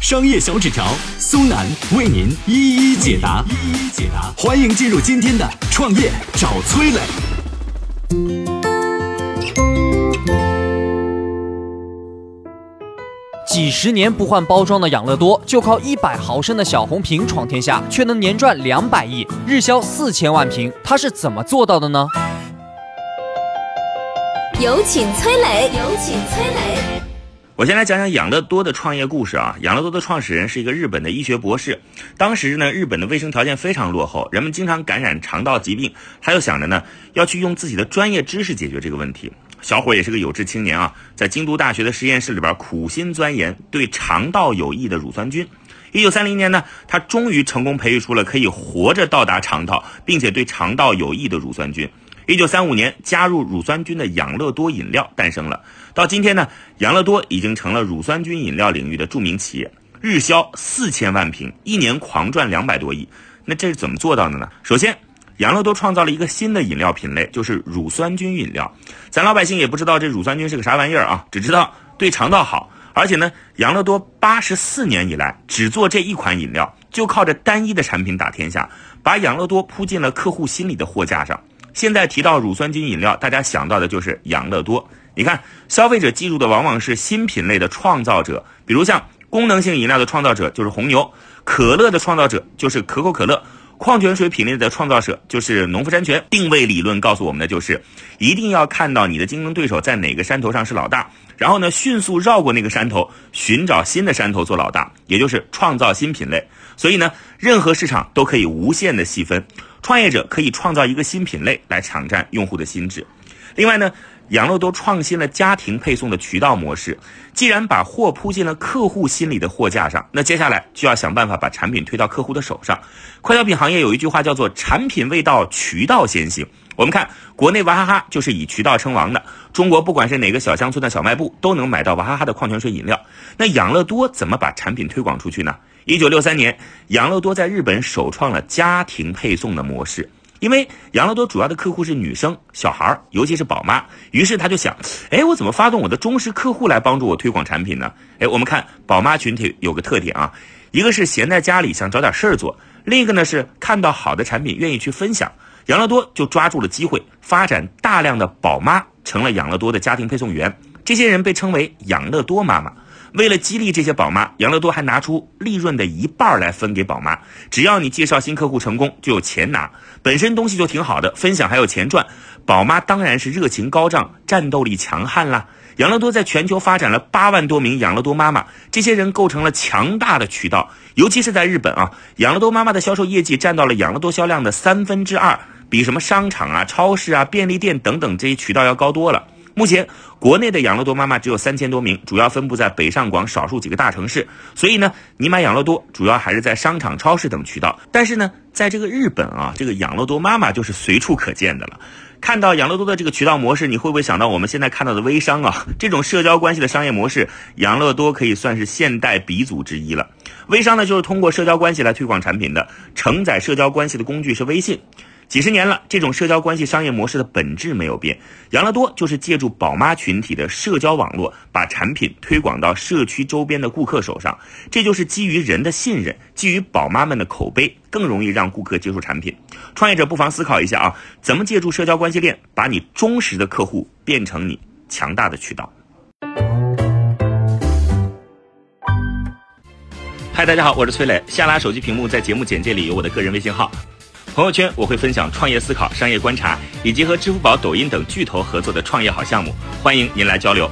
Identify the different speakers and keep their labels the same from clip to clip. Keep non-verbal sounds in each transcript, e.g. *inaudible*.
Speaker 1: 商业小纸条苏南为您一一解答，一一解答。欢迎进入今天的创业找崔磊。
Speaker 2: 几十年不换包装的养乐多，就靠一百毫升的小红瓶闯天下，却能年赚两百亿，日销四千万瓶，他是怎么做到的呢？
Speaker 3: 有请崔磊，有请崔磊。
Speaker 4: 我先来讲讲养乐多的创业故事啊。养乐多的创始人是一个日本的医学博士，当时呢，日本的卫生条件非常落后，人们经常感染肠道疾病，他又想着呢，要去用自己的专业知识解决这个问题。小伙也是个有志青年啊，在京都大学的实验室里边苦心钻研对肠道有益的乳酸菌。一九三零年呢，他终于成功培育出了可以活着到达肠道，并且对肠道有益的乳酸菌。一九三五年，加入乳酸菌的养乐多饮料诞生了。到今天呢，养乐多已经成了乳酸菌饮料领域的著名企业，日销四千万瓶，一年狂赚两百多亿。那这是怎么做到的呢？首先，养乐多创造了一个新的饮料品类，就是乳酸菌饮料。咱老百姓也不知道这乳酸菌是个啥玩意儿啊，只知道对肠道好。而且呢，养乐多八十四年以来只做这一款饮料，就靠着单一的产品打天下，把养乐多铺进了客户心里的货架上。现在提到乳酸菌饮料，大家想到的就是养乐多。你看，消费者记住的往往是新品类的创造者，比如像功能性饮料的创造者就是红牛，可乐的创造者就是可口可乐，矿泉水品类的创造者就是农夫山泉。定位理论告诉我们的就是，一定要看到你的竞争对手在哪个山头上是老大，然后呢，迅速绕过那个山头，寻找新的山头做老大，也就是创造新品类。所以呢，任何市场都可以无限的细分。创业者可以创造一个新品类来抢占用户的心智。另外呢，养乐多创新了家庭配送的渠道模式。既然把货铺进了客户心里的货架上，那接下来就要想办法把产品推到客户的手上。快消品行业有一句话叫做“产品未到，渠道先行”。我们看国内娃哈哈就是以渠道称王的。中国不管是哪个小乡村的小卖部，都能买到娃哈哈的矿泉水饮料。那养乐多怎么把产品推广出去呢？一九六三年，养乐多在日本首创了家庭配送的模式。因为养乐多主要的客户是女生、小孩儿，尤其是宝妈，于是他就想：哎，我怎么发动我的忠实客户来帮助我推广产品呢？哎，我们看宝妈群体有个特点啊，一个是闲在家里想找点事儿做，另一个呢是看到好的产品愿意去分享。养乐多就抓住了机会，发展大量的宝妈成了养乐多的家庭配送员，这些人被称为养乐多妈妈。为了激励这些宝妈，养乐多还拿出利润的一半来分给宝妈。只要你介绍新客户成功，就有钱拿。本身东西就挺好的，分享还有钱赚，宝妈当然是热情高涨，战斗力强悍啦。养乐多在全球发展了八万多名养乐多妈妈，这些人构成了强大的渠道。尤其是在日本啊，养乐多妈妈的销售业绩占到了养乐多销量的三分之二，比什么商场啊、超市啊、便利店等等这些渠道要高多了。目前，国内的养乐多妈妈只有三千多名，主要分布在北上广少数几个大城市。所以呢，你买养乐多主要还是在商场、超市等渠道。但是呢，在这个日本啊，这个养乐多妈妈就是随处可见的了。看到养乐多的这个渠道模式，你会不会想到我们现在看到的微商啊？这种社交关系的商业模式，养乐多可以算是现代鼻祖之一了。微商呢，就是通过社交关系来推广产品的，承载社交关系的工具是微信。几十年了，这种社交关系商业模式的本质没有变。养乐多就是借助宝妈群体的社交网络，把产品推广到社区周边的顾客手上。这就是基于人的信任，基于宝妈们的口碑，更容易让顾客接受产品。创业者不妨思考一下啊，怎么借助社交关系链，把你忠实的客户变成你强大的渠道。嗨，大家好，我是崔磊。下拉手机屏幕，在节目简介里有我的个人微信号。朋友圈我会分享创业思考、商业观察，以及和支付宝、抖音等巨头合作的创业好项目，欢迎您来交流。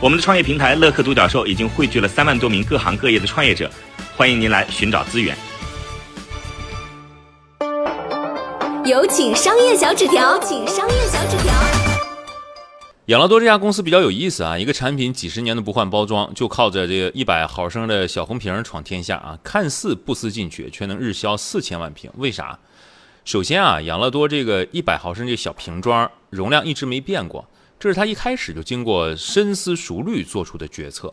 Speaker 4: 我们的创业平台乐客独角兽已经汇聚了三万多名各行各业的创业者，欢迎您来寻找资源。
Speaker 3: 有请商业小纸条，请商业小纸条。
Speaker 5: 养乐多这家公司比较有意思啊，一个产品几十年都不换包装，就靠着这个一百毫升的小红瓶闯天下啊，看似不思进取，却能日销四千万瓶，为啥？首先啊，养乐多这个一百毫升这小瓶装容量一直没变过，这是他一开始就经过深思熟虑做出的决策。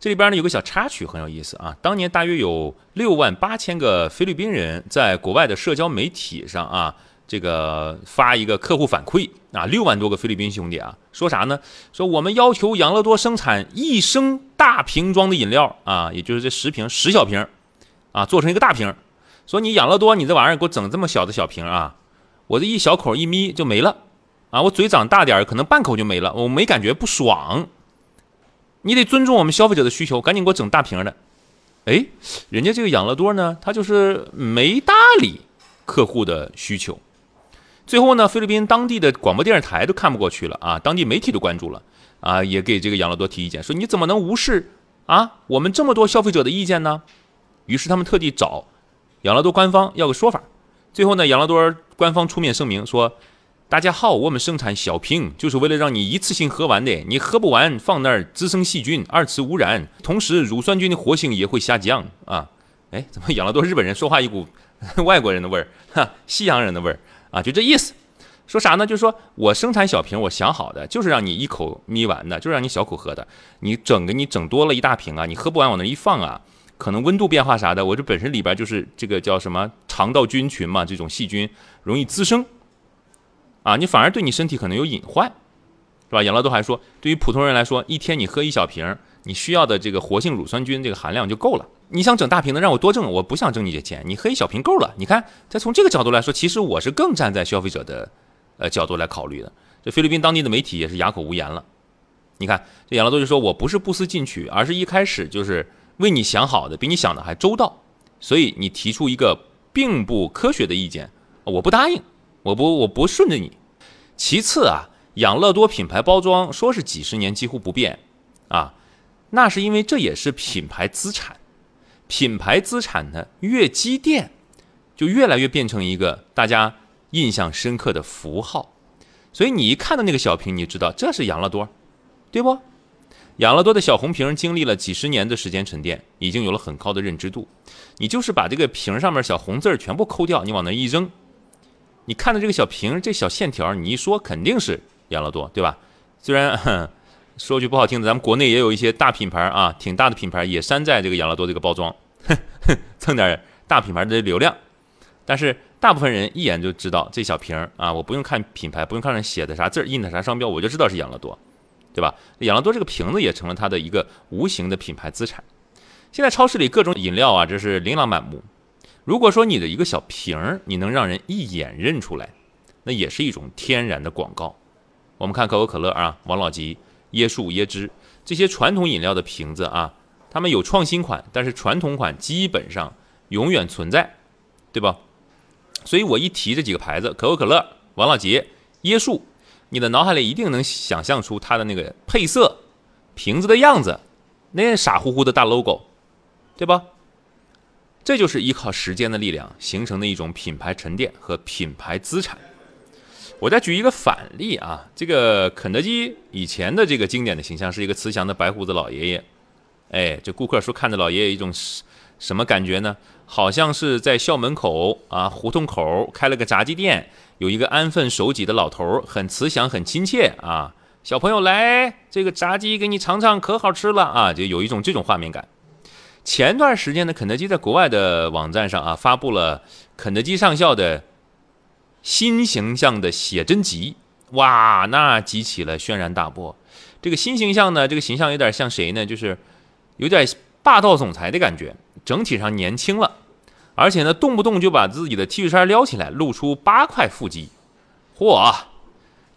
Speaker 5: 这里边呢有个小插曲很有意思啊，当年大约有六万八千个菲律宾人在国外的社交媒体上啊，这个发一个客户反馈啊，六万多个菲律宾兄弟啊，说啥呢？说我们要求养乐多生产一升大瓶装的饮料啊，也就是这十瓶十小瓶啊，做成一个大瓶。说你养乐多，你这玩意儿给我整这么小的小瓶啊，我这一小口一眯就没了啊，我嘴长大点，可能半口就没了，我没感觉不爽。你得尊重我们消费者的需求，赶紧给我整大瓶的。哎，人家这个养乐多呢，他就是没搭理客户的需求。最后呢，菲律宾当地的广播电视台都看不过去了啊，当地媒体都关注了啊，也给这个养乐多提意见，说你怎么能无视啊我们这么多消费者的意见呢？于是他们特地找养乐多官方要个说法。最后呢，养乐多官方出面声明说。大家好，我们生产小瓶就是为了让你一次性喝完的。你喝不完，放那儿滋生细菌，二次污染，同时乳酸菌的活性也会下降啊！哎，怎么养乐多日本人说话一股 *laughs* 外国人的味儿，哈，西洋人的味儿啊？就这意思。说啥呢？就是说我生产小瓶，我想好的就是让你一口眯完的，就是让你小口喝的。你整给你整多了一大瓶啊，你喝不完往那一放啊，可能温度变化啥的，我这本身里边就是这个叫什么肠道菌群嘛，这种细菌容易滋生。啊，你反而对你身体可能有隐患，是吧？养乐多还说，对于普通人来说，一天你喝一小瓶，你需要的这个活性乳酸菌这个含量就够了。你想整大瓶的，让我多挣，我不想挣你这钱，你喝一小瓶够了。你看，再从这个角度来说，其实我是更站在消费者的呃角度来考虑的。这菲律宾当地的媒体也是哑口无言了。你看，这养乐多就说我不是不思进取，而是一开始就是为你想好的，比你想的还周到，所以你提出一个并不科学的意见，我不答应。我不我不顺着你。其次啊，养乐多品牌包装说是几十年几乎不变，啊，那是因为这也是品牌资产。品牌资产呢越积淀，就越来越变成一个大家印象深刻的符号。所以你一看到那个小瓶，你知道这是养乐多，对不？养乐多的小红瓶经历了几十年的时间沉淀，已经有了很高的认知度。你就是把这个瓶上面小红字儿全部抠掉，你往那一扔。你看到这个小瓶，这小线条，你一说肯定是养乐多，对吧？虽然 *laughs* 说句不好听的，咱们国内也有一些大品牌啊，挺大的品牌也山寨这个养乐多这个包装，*laughs* 蹭点大品牌的流量。但是大部分人一眼就知道这小瓶儿啊，我不用看品牌，不用看上写的啥字儿，印的啥商标，我就知道是养乐多，对吧？养乐多这个瓶子也成了它的一个无形的品牌资产。现在超市里各种饮料啊，这是琳琅满目。如果说你的一个小瓶儿，你能让人一眼认出来，那也是一种天然的广告。我们看可口可乐啊、王老吉、椰树、椰汁这些传统饮料的瓶子啊，他们有创新款，但是传统款基本上永远存在，对吧？所以我一提这几个牌子，可口可乐、王老吉、椰树，你的脑海里一定能想象出它的那个配色、瓶子的样子，那傻乎乎的大 logo，对吧？这就是依靠时间的力量形成的一种品牌沉淀和品牌资产。我再举一个反例啊，这个肯德基以前的这个经典的形象是一个慈祥的白胡子老爷爷，哎，这顾客说看着老爷爷一种什么感觉呢？好像是在校门口啊，胡同口开了个炸鸡店，有一个安分守己的老头，很慈祥，很亲切啊。小朋友来，这个炸鸡给你尝尝，可好吃了啊，就有一种这种画面感。前段时间呢，肯德基在国外的网站上啊，发布了肯德基上校的新形象的写真集，哇，那激起了轩然大波。这个新形象呢，这个形象有点像谁呢？就是有点霸道总裁的感觉，整体上年轻了，而且呢，动不动就把自己的 T 恤衫撩起来，露出八块腹肌。嚯，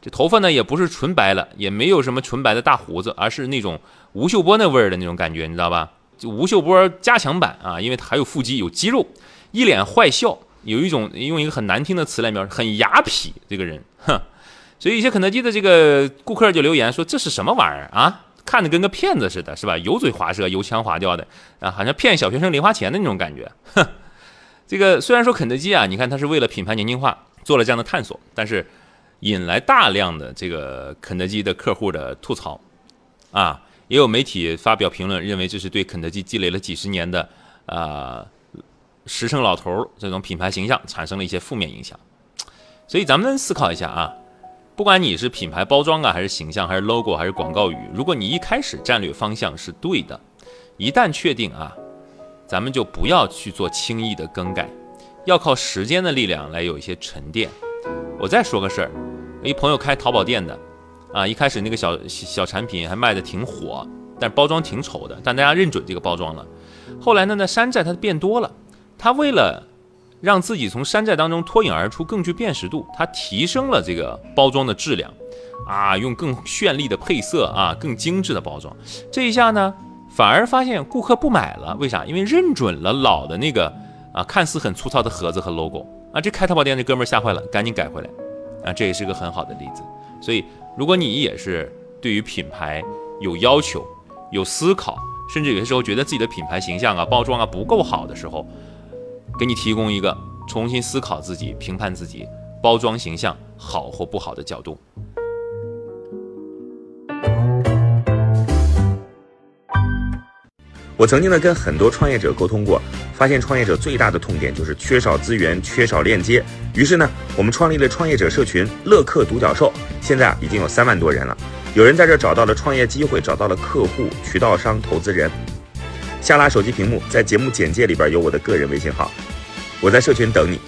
Speaker 5: 这头发呢也不是纯白了，也没有什么纯白的大胡子，而是那种吴秀波那味儿的那种感觉，你知道吧？就吴秀波加强版啊，因为他还有腹肌，有肌肉，一脸坏笑，有一种用一个很难听的词来描述，很雅痞这个人，哼。所以一些肯德基的这个顾客就留言说：“这是什么玩意儿啊？看着跟个骗子似的，是吧？油嘴滑舌，油腔滑调的啊，好像骗小学生零花钱的那种感觉。”哼，这个虽然说肯德基啊，你看它是为了品牌年轻化做了这样的探索，但是引来大量的这个肯德基的客户的吐槽啊。也有媒体发表评论，认为这是对肯德基积累了几十年的，啊，实诚老头这种品牌形象产生了一些负面影响。所以咱们思考一下啊，不管你是品牌包装啊，还是形象，还是 logo，还是广告语，如果你一开始战略方向是对的，一旦确定啊，咱们就不要去做轻易的更改，要靠时间的力量来有一些沉淀。我再说个事儿，一朋友开淘宝店的，啊，一开始那个小小产品还卖的挺火，但包装挺丑的，但大家认准这个包装了。后来呢，那山寨它变多了，他为了让自己从山寨当中脱颖而出，更具辨识度，他提升了这个包装的质量，啊，用更绚丽的配色啊，更精致的包装。这一下呢，反而发现顾客不买了，为啥？因为认准了老的那个啊，看似很粗糙的盒子和 logo 啊，这开淘宝店这哥们儿吓坏了，赶紧改回来啊，这也是个很好的例子。所以，如果你也是对于品牌有要求、有思考，甚至有些时候觉得自己的品牌形象啊、包装啊不够好的时候，给你提供一个重新思考自己、评判自己包装形象好或不好的角度。
Speaker 4: 我曾经呢跟很多创业者沟通过，发现创业者最大的痛点就是缺少资源、缺少链接。于是呢，我们创立了创业者社群“乐客独角兽”，现在啊已经有三万多人了。有人在这找到了创业机会，找到了客户、渠道商、投资人。下拉手机屏幕，在节目简介里边有我的个人微信号，我在社群等你。